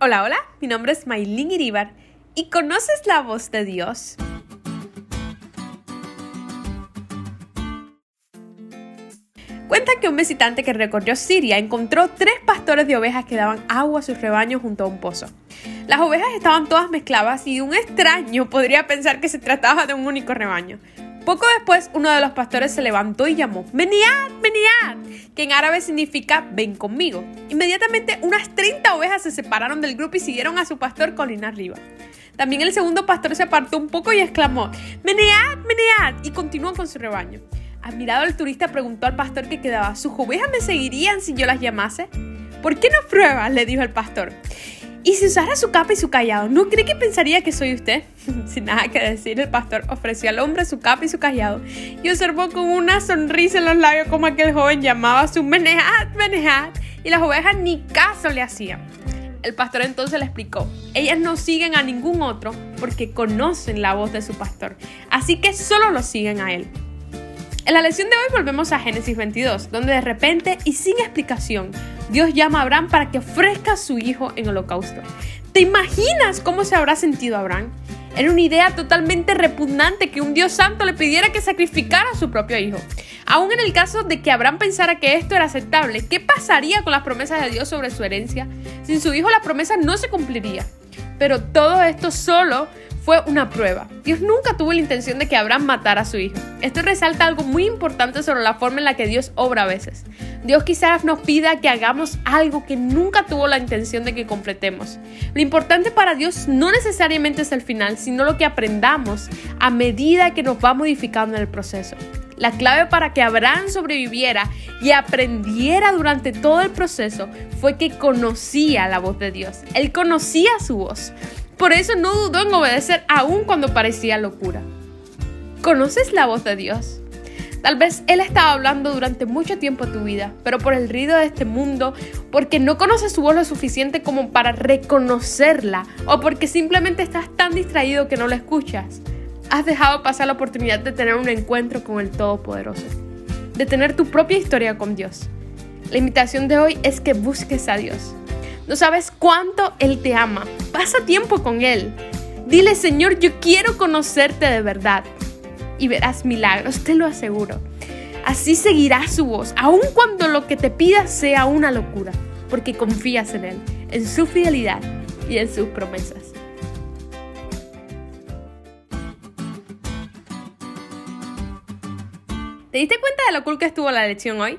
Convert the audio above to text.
Hola, hola, mi nombre es Maylin Iribar y ¿conoces la voz de Dios? Cuenta que un visitante que recorrió Siria encontró tres pastores de ovejas que daban agua a sus rebaños junto a un pozo. Las ovejas estaban todas mezcladas y un extraño podría pensar que se trataba de un único rebaño. Poco después, uno de los pastores se levantó y llamó, Meniad, Meniad, que en árabe significa ven conmigo. Inmediatamente, unas 30 ovejas se separaron del grupo y siguieron a su pastor colina arriba. También el segundo pastor se apartó un poco y exclamó, Menead, Menead, y continuó con su rebaño. Admirado el turista preguntó al pastor que quedaba, ¿sus ovejas me seguirían si yo las llamase? ¿Por qué no pruebas? le dijo el pastor. Y si usara su capa y su callado, ¿no cree que pensaría que soy usted? Sin nada que decir, el pastor ofreció al hombre su capa y su callado y observó con una sonrisa en los labios como aquel joven llamaba a su menejat, menejat, y las ovejas ni caso le hacían. El pastor entonces le explicó, ellas no siguen a ningún otro porque conocen la voz de su pastor, así que solo lo siguen a él. En la lección de hoy volvemos a Génesis 22, donde de repente y sin explicación Dios llama a Abraham para que ofrezca a su hijo en holocausto. ¿Te imaginas cómo se habrá sentido Abraham? Era una idea totalmente repugnante que un Dios santo le pidiera que sacrificara a su propio hijo. Aún en el caso de que Abraham pensara que esto era aceptable, ¿qué pasaría con las promesas de Dios sobre su herencia? Sin su hijo la promesa no se cumpliría. Pero todo esto solo fue una prueba. Dios nunca tuvo la intención de que Abraham matara a su hijo. Esto resalta algo muy importante sobre la forma en la que Dios obra a veces. Dios quizás nos pida que hagamos algo que nunca tuvo la intención de que completemos. Lo importante para Dios no necesariamente es el final, sino lo que aprendamos a medida que nos va modificando en el proceso. La clave para que Abraham sobreviviera y aprendiera durante todo el proceso fue que conocía la voz de Dios. Él conocía su voz. Por eso no dudó en obedecer aún cuando parecía locura. ¿Conoces la voz de Dios? Tal vez Él estaba hablando durante mucho tiempo tu vida, pero por el ruido de este mundo, porque no conoces su voz lo suficiente como para reconocerla, o porque simplemente estás tan distraído que no la escuchas, has dejado pasar la oportunidad de tener un encuentro con el Todopoderoso, de tener tu propia historia con Dios. La invitación de hoy es que busques a Dios. No sabes cuánto Él te ama. Pasa tiempo con Él. Dile, Señor, yo quiero conocerte de verdad y verás milagros, te lo aseguro. Así seguirás su voz, aun cuando lo que te pida sea una locura, porque confías en Él, en su fidelidad y en sus promesas. ¿Te diste cuenta de lo cool que estuvo la lección hoy?